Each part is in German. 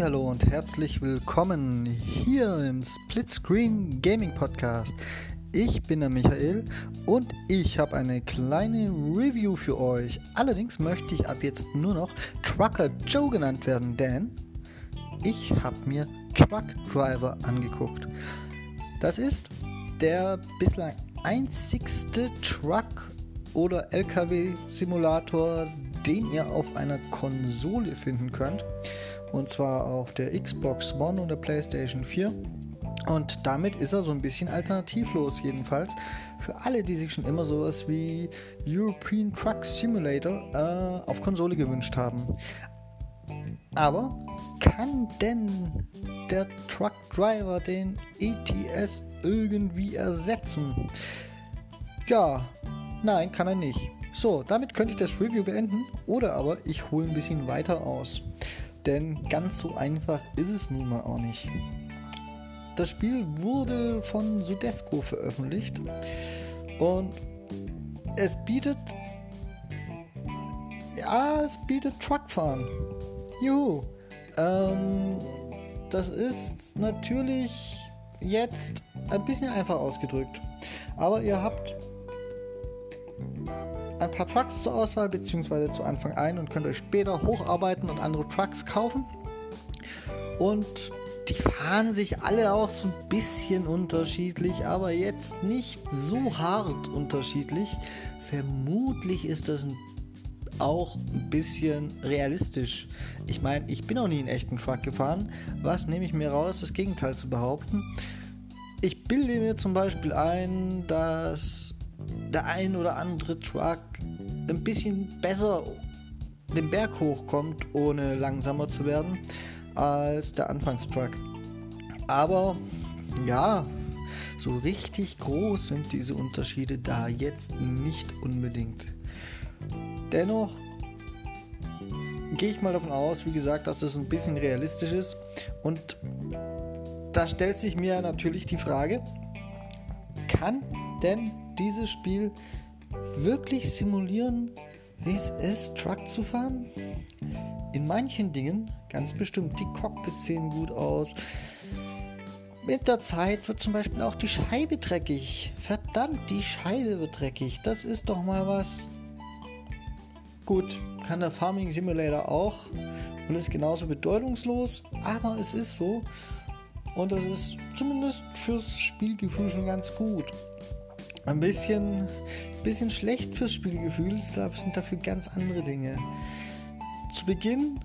Hallo und herzlich willkommen hier im Splitscreen Gaming Podcast. Ich bin der Michael und ich habe eine kleine Review für euch. Allerdings möchte ich ab jetzt nur noch Trucker Joe genannt werden, denn ich habe mir Truck Driver angeguckt. Das ist der bislang einzigste Truck- oder LKW-Simulator, den ihr auf einer Konsole finden könnt. Und zwar auf der Xbox One und der PlayStation 4. Und damit ist er so ein bisschen alternativlos, jedenfalls. Für alle, die sich schon immer sowas wie European Truck Simulator äh, auf Konsole gewünscht haben. Aber kann denn der Truck Driver den ETS irgendwie ersetzen? Ja, nein, kann er nicht. So, damit könnte ich das Review beenden oder aber ich hole ein bisschen weiter aus. Denn ganz so einfach ist es nun mal auch nicht. Das Spiel wurde von Sudesco veröffentlicht und es bietet ja, es bietet Truckfahren. Juhu. Ähm, das ist natürlich jetzt ein bisschen einfach ausgedrückt. Aber ihr habt ein paar Trucks zur Auswahl, beziehungsweise zu Anfang ein und könnt euch später hocharbeiten und andere Trucks kaufen. Und die fahren sich alle auch so ein bisschen unterschiedlich, aber jetzt nicht so hart unterschiedlich. Vermutlich ist das auch ein bisschen realistisch. Ich meine, ich bin noch nie einen echten Truck gefahren. Was nehme ich mir raus, das Gegenteil zu behaupten? Ich bilde mir zum Beispiel ein, dass der ein oder andere Truck ein bisschen besser den Berg hochkommt, ohne langsamer zu werden, als der Anfangstruck. Aber ja, so richtig groß sind diese Unterschiede da jetzt nicht unbedingt. Dennoch gehe ich mal davon aus, wie gesagt, dass das ein bisschen realistisch ist. Und da stellt sich mir natürlich die Frage, kann denn dieses Spiel wirklich simulieren, wie es ist, Truck zu fahren? In manchen Dingen ganz bestimmt. Die Cockpits sehen gut aus. Mit der Zeit wird zum Beispiel auch die Scheibe dreckig. Verdammt, die Scheibe wird dreckig. Das ist doch mal was. Gut, kann der Farming Simulator auch und ist genauso bedeutungslos, aber es ist so. Und das ist zumindest fürs Spielgefühl schon ganz gut ein bisschen, bisschen schlecht fürs Spielgefühl. Es sind dafür ganz andere Dinge. Zu Beginn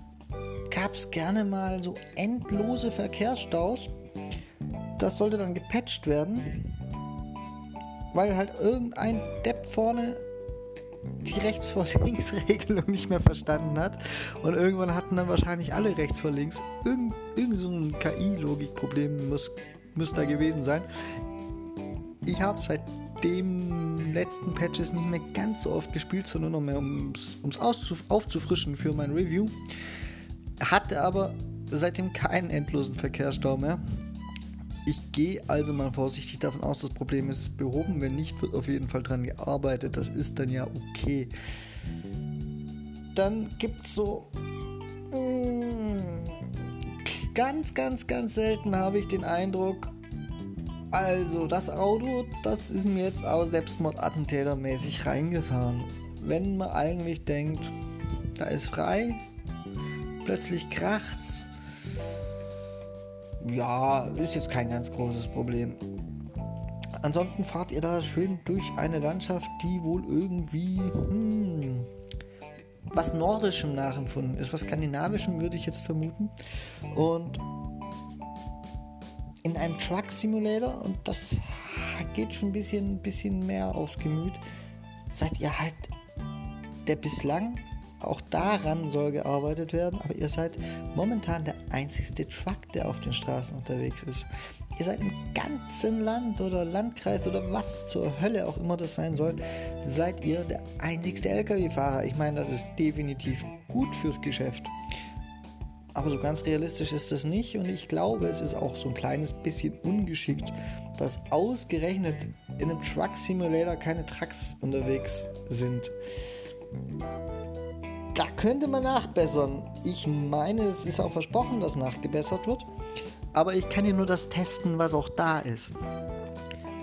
gab es gerne mal so endlose Verkehrsstaus. Das sollte dann gepatcht werden, weil halt irgendein Depp vorne die Rechts vor links Regelung nicht mehr verstanden hat und irgendwann hatten dann wahrscheinlich alle rechts vor links irgend, irgend so ein KI-Logikproblem muss, muss da gewesen sein. Ich habe seit dem letzten Patches nicht mehr ganz so oft gespielt, sondern nur noch mehr ums, ums aufzufrischen für mein Review. Hatte aber seitdem keinen endlosen Verkehrsstau mehr. Ich gehe also mal vorsichtig davon aus, das Problem ist behoben. Wenn nicht, wird auf jeden Fall dran gearbeitet. Das ist dann ja okay. Dann gibt es so. Mm, ganz, ganz, ganz selten habe ich den Eindruck, also, das Auto, das ist mir jetzt auch Selbstmordattentätermäßig reingefahren. Wenn man eigentlich denkt, da ist frei, plötzlich kracht's. Ja, ist jetzt kein ganz großes Problem. Ansonsten fahrt ihr da schön durch eine Landschaft, die wohl irgendwie hm, was Nordischem nachempfunden ist. Was Skandinavischem würde ich jetzt vermuten. Und in einem Truck Simulator und das geht schon ein bisschen, bisschen mehr aufs Gemüt. Seid ihr halt der bislang, auch daran soll gearbeitet werden, aber ihr seid momentan der einzigste Truck, der auf den Straßen unterwegs ist. Ihr seid im ganzen Land oder Landkreis oder was zur Hölle auch immer das sein soll, seid ihr der einzigste Lkw-Fahrer. Ich meine, das ist definitiv gut fürs Geschäft. Aber so ganz realistisch ist das nicht und ich glaube, es ist auch so ein kleines bisschen ungeschickt, dass ausgerechnet in einem Truck Simulator keine Trucks unterwegs sind. da könnte man nachbessern. Ich meine, es ist auch versprochen, dass nachgebessert wird. Aber ich kann dir nur das testen, was auch da ist.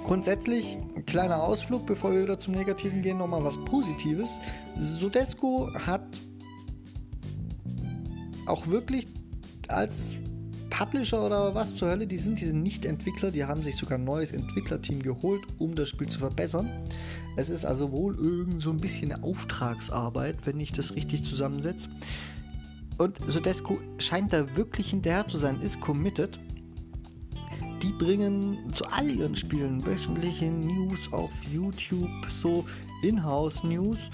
Grundsätzlich, ein kleiner Ausflug, bevor wir wieder zum Negativen gehen, nochmal was Positives. Sudesco hat auch wirklich als Publisher oder was zur Hölle, die sind, die sind nicht Entwickler, die haben sich sogar ein neues Entwicklerteam geholt, um das Spiel zu verbessern. Es ist also wohl irgend so ein bisschen eine Auftragsarbeit, wenn ich das richtig zusammensetze. Und Sodesco scheint da wirklich hinterher zu sein, ist committed. Die bringen zu all ihren Spielen wöchentliche News auf YouTube, so Inhouse-News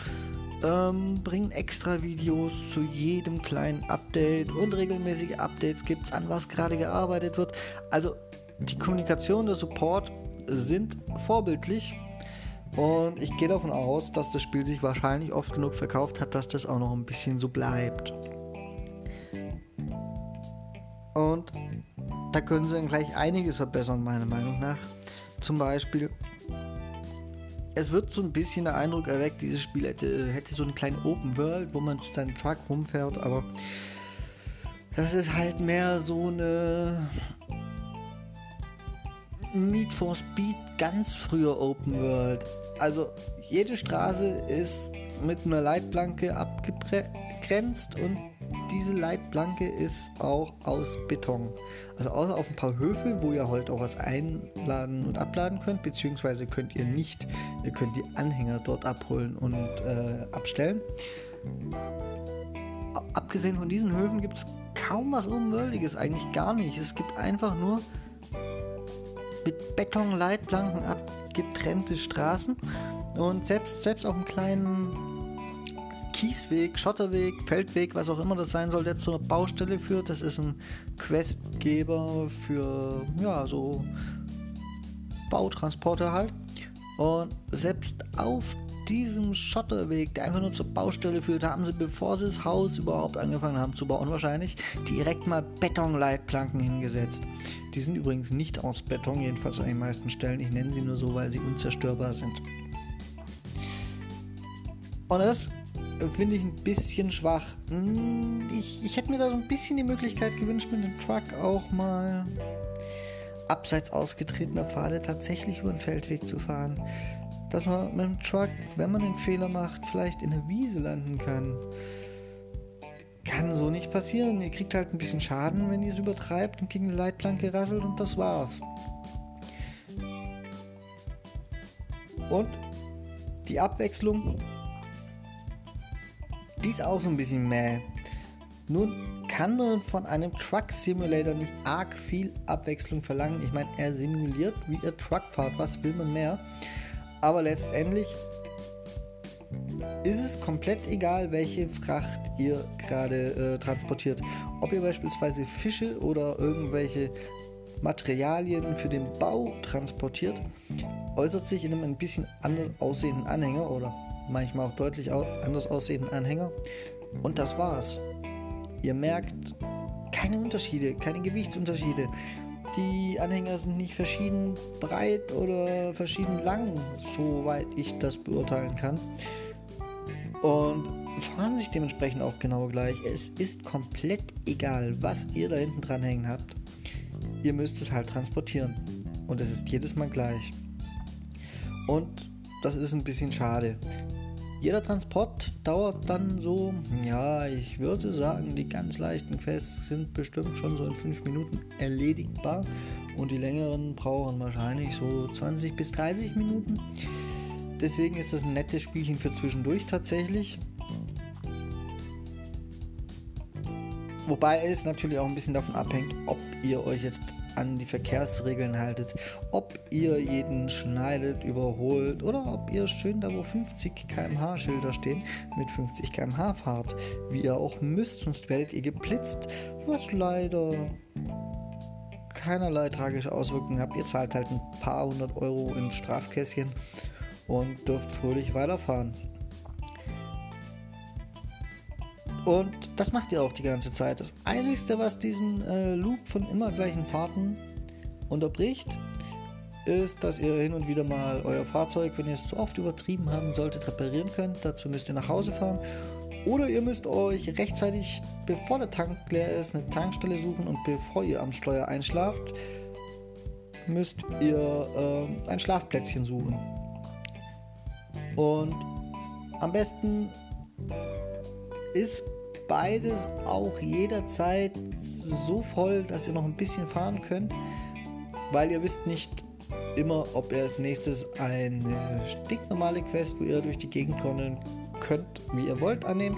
ähm, bringen extra Videos zu jedem kleinen Update und regelmäßige Updates gibt es, an was gerade gearbeitet wird. Also die Kommunikation, der Support sind vorbildlich und ich gehe davon aus, dass das Spiel sich wahrscheinlich oft genug verkauft hat, dass das auch noch ein bisschen so bleibt. Und da können sie dann gleich einiges verbessern, meiner Meinung nach. Zum Beispiel es wird so ein bisschen der Eindruck erweckt, dieses Spiel hätte, hätte so einen kleinen Open World, wo man seinen Truck rumfährt, aber das ist halt mehr so eine Need for Speed ganz früher Open World. Also jede Straße ist mit einer Leitplanke abgegrenzt und diese Leitplanke ist auch aus Beton. Also außer auf ein paar Höfe, wo ihr halt auch was einladen und abladen könnt, beziehungsweise könnt ihr nicht, ihr könnt die Anhänger dort abholen und äh, abstellen. Abgesehen von diesen Höfen gibt es kaum was Unwürdiges, eigentlich gar nicht. Es gibt einfach nur mit Betonleitplanken abgetrennte Straßen und selbst, selbst auf einem kleinen Kiesweg, Schotterweg, Feldweg, was auch immer das sein soll, der zu einer Baustelle führt. Das ist ein Questgeber für, ja, so Bautransporte halt. Und selbst auf diesem Schotterweg, der einfach nur zur Baustelle führt, haben sie, bevor sie das Haus überhaupt angefangen haben zu bauen, wahrscheinlich direkt mal Betonleitplanken hingesetzt. Die sind übrigens nicht aus Beton, jedenfalls an den meisten Stellen. Ich nenne sie nur so, weil sie unzerstörbar sind. Und das finde ich ein bisschen schwach. Hm, ich, ich hätte mir da so ein bisschen die Möglichkeit gewünscht, mit dem Truck auch mal abseits ausgetretener Pfade tatsächlich über den Feldweg zu fahren. Dass man mit dem Truck, wenn man einen Fehler macht, vielleicht in der Wiese landen kann. Kann so nicht passieren. Ihr kriegt halt ein bisschen Schaden, wenn ihr es übertreibt und gegen eine Leitplanke rasselt und das war's. Und die Abwechslung die ist auch so ein bisschen mäh. Nun kann man von einem Truck Simulator nicht arg viel Abwechslung verlangen. Ich meine, er simuliert, wie ihr Truck fahrt. Was will man mehr? Aber letztendlich ist es komplett egal, welche Fracht ihr gerade äh, transportiert. Ob ihr beispielsweise Fische oder irgendwelche Materialien für den Bau transportiert, äußert sich in einem ein bisschen anders aussehenden Anhänger oder manchmal auch deutlich anders aussehenden Anhänger. Und das war's. Ihr merkt keine Unterschiede, keine Gewichtsunterschiede. Die Anhänger sind nicht verschieden breit oder verschieden lang, soweit ich das beurteilen kann. Und fahren sich dementsprechend auch genau gleich. Es ist komplett egal, was ihr da hinten dran hängen habt. Ihr müsst es halt transportieren. Und es ist jedes Mal gleich. Und das ist ein bisschen schade. Jeder Transport dauert dann so, ja, ich würde sagen, die ganz leichten Quests sind bestimmt schon so in 5 Minuten erledigbar und die längeren brauchen wahrscheinlich so 20 bis 30 Minuten. Deswegen ist das ein nettes Spielchen für zwischendurch tatsächlich. Wobei es natürlich auch ein bisschen davon abhängt, ob ihr euch jetzt an die Verkehrsregeln haltet, ob ihr jeden schneidet, überholt oder ob ihr schön da, wo 50 km/h Schilder stehen, mit 50 km/h fahrt, wie ihr auch müsst, sonst werdet ihr geblitzt, was leider keinerlei tragische Auswirkungen hat. Ihr zahlt halt ein paar hundert Euro in Strafkästchen und dürft fröhlich weiterfahren. Und das macht ihr auch die ganze Zeit. Das Einzige, was diesen äh, Loop von immer gleichen Fahrten unterbricht, ist, dass ihr hin und wieder mal euer Fahrzeug, wenn ihr es zu oft übertrieben haben solltet, reparieren könnt. Dazu müsst ihr nach Hause fahren Oder ihr müsst euch rechtzeitig, bevor der Tank leer ist, eine Tankstelle suchen und bevor ihr am Steuer einschlaft, müsst ihr äh, ein Schlafplätzchen suchen. Und am besten ist beides auch jederzeit so voll, dass ihr noch ein bisschen fahren könnt, weil ihr wisst nicht immer, ob ihr als nächstes eine stinknormale Quest, wo ihr durch die Gegend kommen könnt, wie ihr wollt, annehmt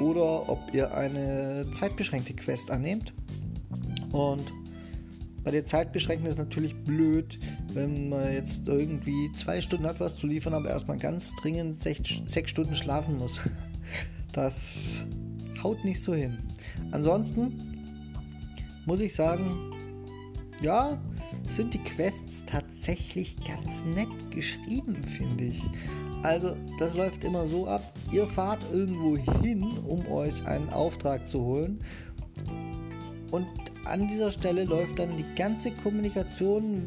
oder ob ihr eine zeitbeschränkte Quest annehmt. Und bei der Zeitbeschränkten ist natürlich blöd, wenn man jetzt irgendwie zwei Stunden hat, was zu liefern, aber erstmal ganz dringend sechs, sechs Stunden schlafen muss. Das haut nicht so hin. Ansonsten muss ich sagen, ja, sind die Quests tatsächlich ganz nett geschrieben, finde ich. Also, das läuft immer so ab, ihr fahrt irgendwo hin, um euch einen Auftrag zu holen. Und an dieser Stelle läuft dann die ganze Kommunikation,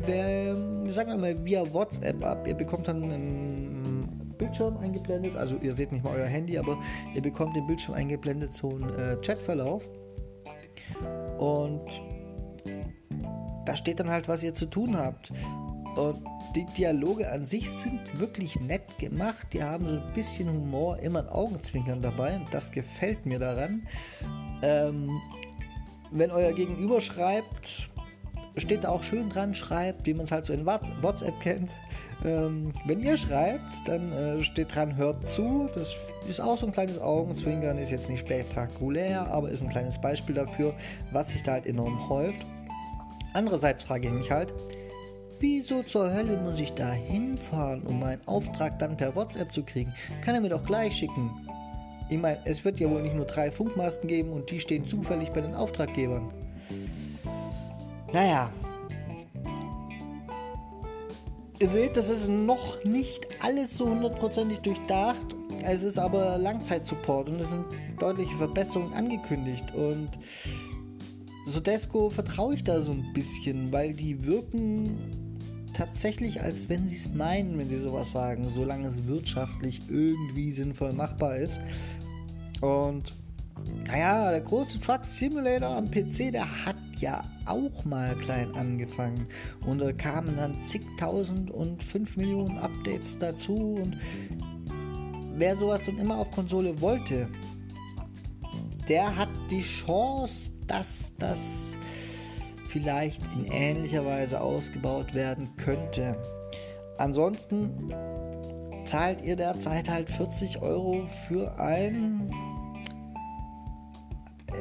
sagen wir mal, via WhatsApp ab. Ihr bekommt dann Bildschirm eingeblendet, also ihr seht nicht mal euer Handy, aber ihr bekommt im Bildschirm eingeblendet so einen äh, Chatverlauf. Und da steht dann halt, was ihr zu tun habt. Und die Dialoge an sich sind wirklich nett gemacht. Die haben so ein bisschen Humor, immer ein Augenzwinkern dabei. Und das gefällt mir daran. Ähm, wenn euer Gegenüber schreibt, steht da auch schön dran, schreibt, wie man es halt so in WhatsApp kennt. Ähm, wenn ihr schreibt, dann äh, steht dran, hört zu. Das ist auch so ein kleines Augenzwinkern, ist jetzt nicht spektakulär, aber ist ein kleines Beispiel dafür, was sich da halt enorm häuft. Andererseits frage ich mich halt, wieso zur Hölle muss ich da hinfahren, um meinen Auftrag dann per WhatsApp zu kriegen? Kann er mir doch gleich schicken. Ich meine, es wird ja wohl nicht nur drei Funkmasten geben und die stehen zufällig bei den Auftraggebern. Naja. Ihr seht, das ist noch nicht alles so hundertprozentig durchdacht. Es ist aber Langzeitsupport und es sind deutliche Verbesserungen angekündigt. Und Sodesco vertraue ich da so ein bisschen, weil die wirken tatsächlich, als wenn sie es meinen, wenn sie sowas sagen, solange es wirtschaftlich irgendwie sinnvoll machbar ist. Und naja, der große Truck Simulator am PC, der hat ja auch mal klein angefangen. Und da kamen dann zigtausend und fünf Millionen Updates dazu. Und wer sowas dann immer auf Konsole wollte, der hat die Chance, dass das vielleicht in ähnlicher Weise ausgebaut werden könnte. Ansonsten zahlt ihr derzeit halt 40 Euro für ein.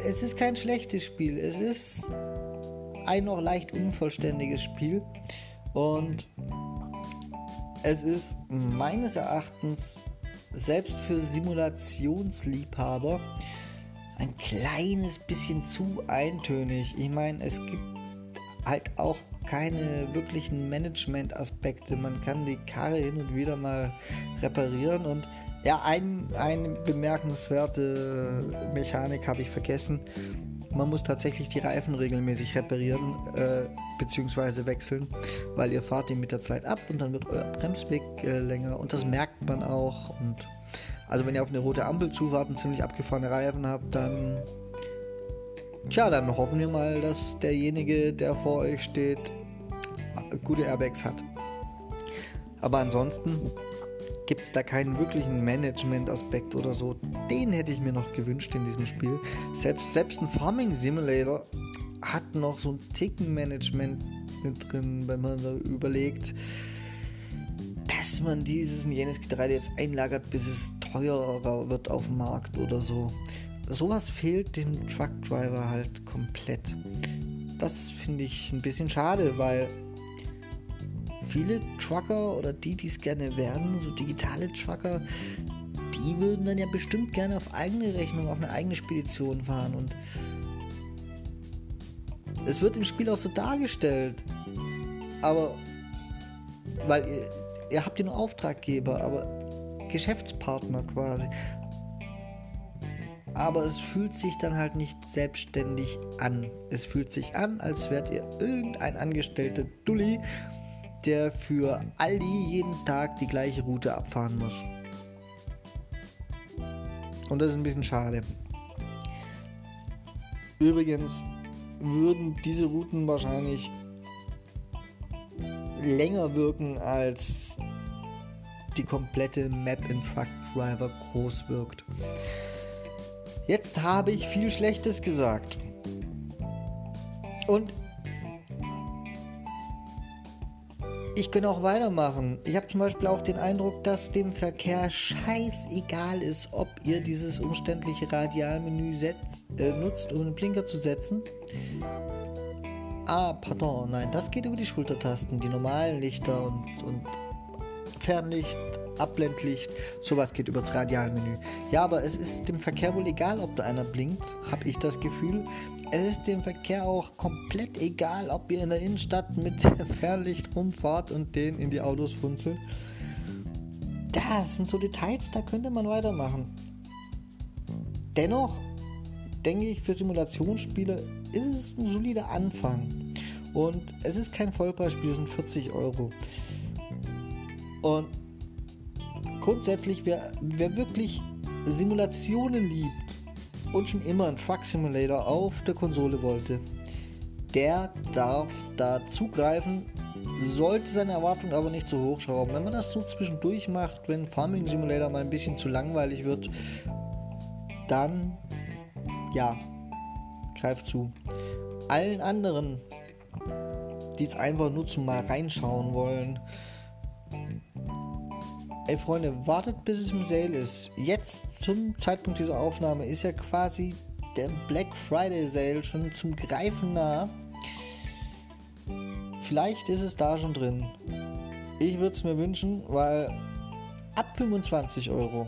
Es ist kein schlechtes Spiel, es ist ein noch leicht unvollständiges Spiel und es ist meines Erachtens selbst für Simulationsliebhaber ein kleines bisschen zu eintönig. Ich meine, es gibt halt auch keine wirklichen Management-Aspekte. Man kann die Karre hin und wieder mal reparieren und ja, ein, eine bemerkenswerte Mechanik habe ich vergessen. Man muss tatsächlich die Reifen regelmäßig reparieren äh, bzw. wechseln, weil ihr fahrt ihn mit der Zeit ab und dann wird euer Bremsweg äh, länger und das merkt man auch und also wenn ihr auf eine rote Ampel zufahrt und ziemlich abgefahrene Reifen habt, dann tja, dann hoffen wir mal, dass derjenige, der vor euch steht, gute Airbags hat. Aber ansonsten gibt es da keinen wirklichen Management-Aspekt oder so. Den hätte ich mir noch gewünscht in diesem Spiel. Selbst, selbst ein Farming Simulator hat noch so ein Ticken-Management mit drin, wenn man da überlegt, dass man dieses und jenes Getreide jetzt einlagert, bis es teurer wird auf dem Markt oder so. Sowas fehlt dem Truckdriver halt komplett. Das finde ich ein bisschen schade, weil viele Trucker oder die, die es gerne werden, so digitale Trucker, die würden dann ja bestimmt gerne auf eigene Rechnung, auf eine eigene Spedition fahren und es wird im Spiel auch so dargestellt. Aber weil ihr, ihr habt ja nur Auftraggeber, aber Geschäftspartner quasi. Aber es fühlt sich dann halt nicht selbstständig an. Es fühlt sich an, als wärt ihr irgendein angestellter Dulli, der für Aldi jeden Tag die gleiche Route abfahren muss. Und das ist ein bisschen schade. Übrigens würden diese Routen wahrscheinlich länger wirken, als die komplette Map in Truck Driver groß wirkt. Jetzt habe ich viel Schlechtes gesagt. Und ich kann auch weitermachen. Ich habe zum Beispiel auch den Eindruck, dass dem Verkehr scheißegal ist, ob ihr dieses umständliche Radialmenü setzt, äh, nutzt, um einen Blinker zu setzen. Ah, pardon, nein, das geht über die Schultertasten, die normalen Lichter und, und Fernlicht, Abblendlicht, sowas geht über das Radialmenü. Ja, aber es ist dem Verkehr wohl egal, ob da einer blinkt, habe ich das Gefühl. Es ist dem Verkehr auch komplett egal, ob ihr in der Innenstadt mit Fernlicht rumfahrt und den in die Autos funzelt. Das sind so Details, da könnte man weitermachen. Dennoch denke ich, für Simulationsspiele ist es ein solider Anfang. Und es ist kein Vollpreisspiel, es sind 40 Euro. Und grundsätzlich, wer, wer wirklich Simulationen liebt und schon immer einen Truck Simulator auf der Konsole wollte, der darf da zugreifen, sollte seine Erwartungen aber nicht zu hoch schrauben. Wenn man das so zwischendurch macht, wenn Farming Simulator mal ein bisschen zu langweilig wird, dann ja, greift zu. Allen anderen, die es einfach nur zum mal reinschauen wollen, Ey Freunde, wartet bis es im Sale ist. Jetzt zum Zeitpunkt dieser Aufnahme ist ja quasi der Black Friday Sale schon zum Greifen nah. Vielleicht ist es da schon drin. Ich würde es mir wünschen, weil ab 25 Euro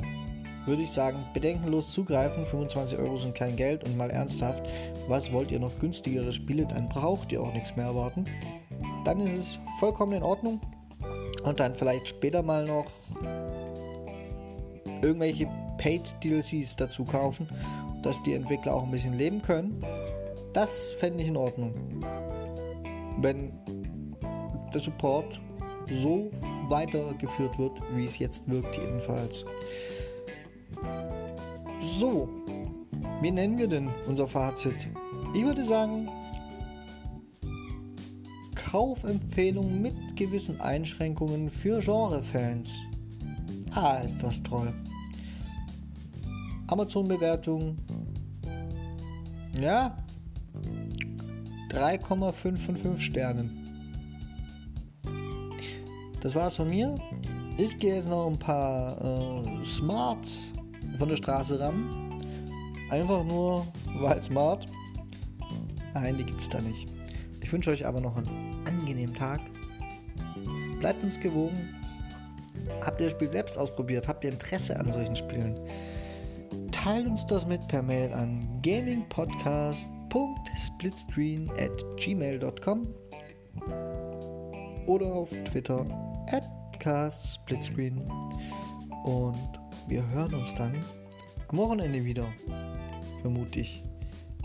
würde ich sagen, bedenkenlos zugreifen. 25 Euro sind kein Geld und mal ernsthaft, was wollt ihr noch günstigere Spiele? Dann braucht ihr auch nichts mehr erwarten. Dann ist es vollkommen in Ordnung und dann vielleicht später mal noch irgendwelche Paid DLCs dazu kaufen, dass die Entwickler auch ein bisschen leben können. Das fände ich in Ordnung. Wenn der Support so weitergeführt wird, wie es jetzt wirkt, jedenfalls. So, wie nennen wir denn unser Fazit? Ich würde sagen, Kaufempfehlung mit gewissen Einschränkungen für Genrefans. Ah, ist das toll. Amazon-Bewertung. Ja. 3,5 von 5 Sternen. Das war's von mir. Ich gehe jetzt noch ein paar äh, Smarts von der Straße ran. Einfach nur, weil smart. Nein, die gibt's da nicht. Ich wünsche euch aber noch einen angenehmen Tag. Bleibt uns gewogen. Habt ihr das Spiel selbst ausprobiert? Habt ihr Interesse an solchen Spielen? Teilt uns das mit per Mail an gamingpodcast.splitscreen at gmail.com oder auf Twitter at castsplitscreen. Und wir hören uns dann am Wochenende wieder, vermute ich,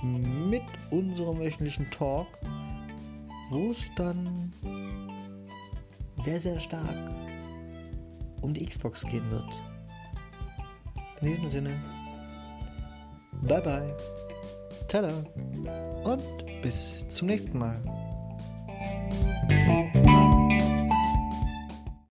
mit unserem wöchentlichen Talk wo es dann sehr, sehr stark um die Xbox gehen wird. In diesem Sinne, bye bye, tada und bis zum nächsten Mal.